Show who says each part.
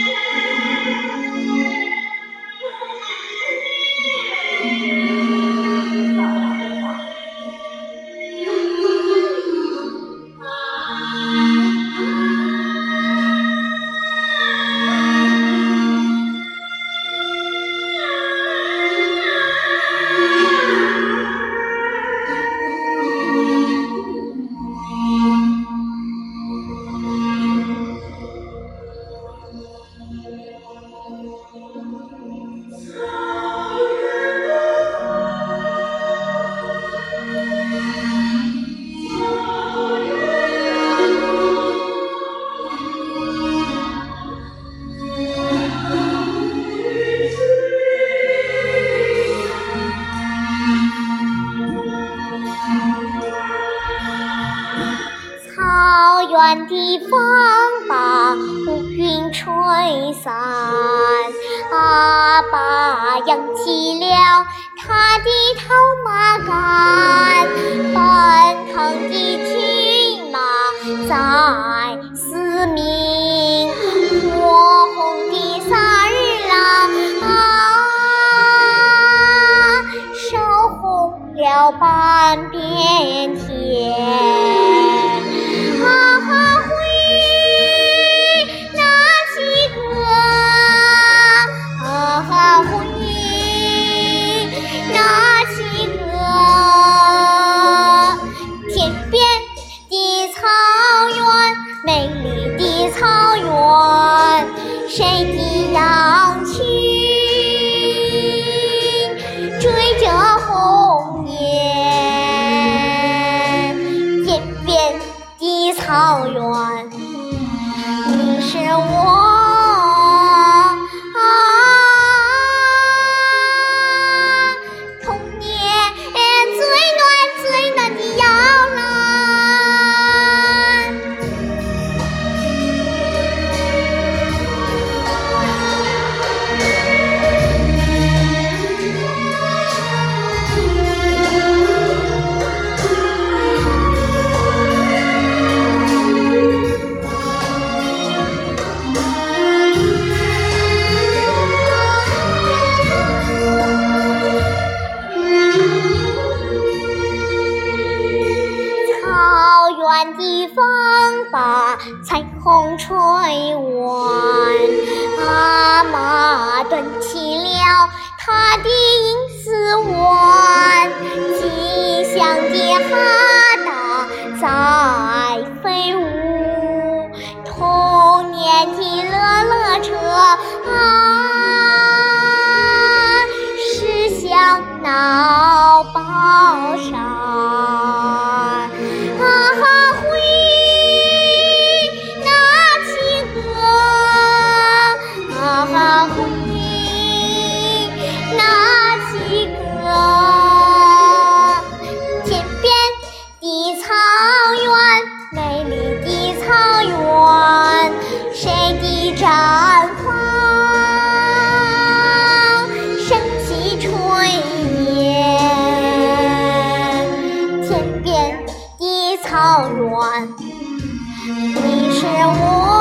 Speaker 1: Yeah. 的风把乌云吹散，阿爸扬起了他的套马杆，奔腾的骏马在嘶鸣，火红的萨日朗啊，烧红了半边天。的草彩虹吹弯，阿妈端起了她的银丝碗，吉祥的哈达在飞舞，童年的乐乐车，草原，你是我。